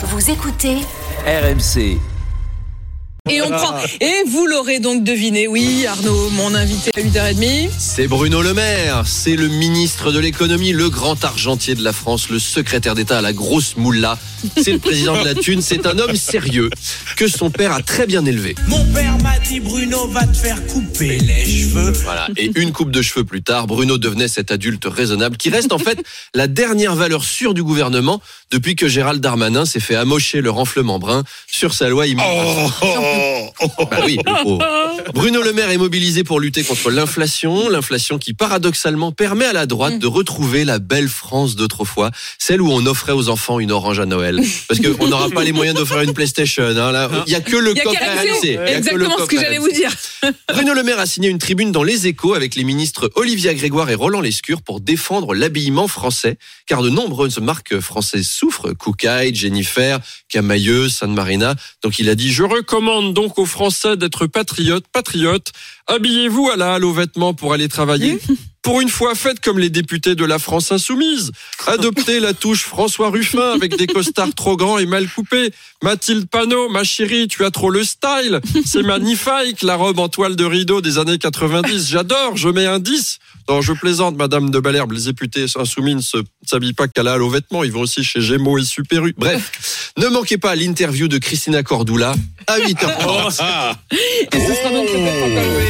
Vous écoutez RMC. Et on prend. Et vous l'aurez donc deviné, oui, Arnaud, mon invité à 8h30. C'est Bruno Le Maire, c'est le ministre de l'économie, le grand argentier de la France, le secrétaire d'État à la grosse moula. C'est le président de la Thune, c'est un homme sérieux que son père a très bien élevé. Mon père m'a dit Bruno va te faire couper les cheveux. Voilà. Et une coupe de cheveux plus tard, Bruno devenait cet adulte raisonnable qui reste en fait la dernière valeur sûre du gouvernement depuis que Gérald Darmanin s'est fait amocher le renflement brun sur sa loi immigration. Bah oui. Bruno Le Maire est mobilisé pour lutter contre l'inflation, l'inflation qui paradoxalement permet à la droite de retrouver la belle France d'autrefois, celle où on offrait aux enfants une orange à Noël. Parce qu'on n'aura pas les moyens d'offrir une PlayStation. hein, là. Il y a que le coq RMC. Exactement ce que j'allais vous dire. Bruno Le Maire a signé une tribune dans Les Échos avec les ministres Olivia Grégoire et Roland Lescure pour défendre l'habillement français, car de nombreuses marques françaises souffrent, Koukaï, Jennifer, Camailleux, San Marina. Donc il a dit, je recommande donc aux Français d'être patriotes, patriotes, habillez-vous à la halle aux vêtements pour aller travailler. Pour une fois, faites comme les députés de la France insoumise. Adoptez la touche François Ruffin avec des costards trop grands et mal coupés. Mathilde Panot, ma chérie, tu as trop le style. C'est magnifique, la robe en toile de rideau des années 90. J'adore, je mets un 10. Non, je plaisante, Madame de Balherbe. Les députés insoumis ne s'habillent pas qu'à la halle aux vêtements. Ils vont aussi chez Gémeaux et Super U. Bref, ne manquez pas l'interview de Christina Cordula à 8h30. Et ce sera donc joué.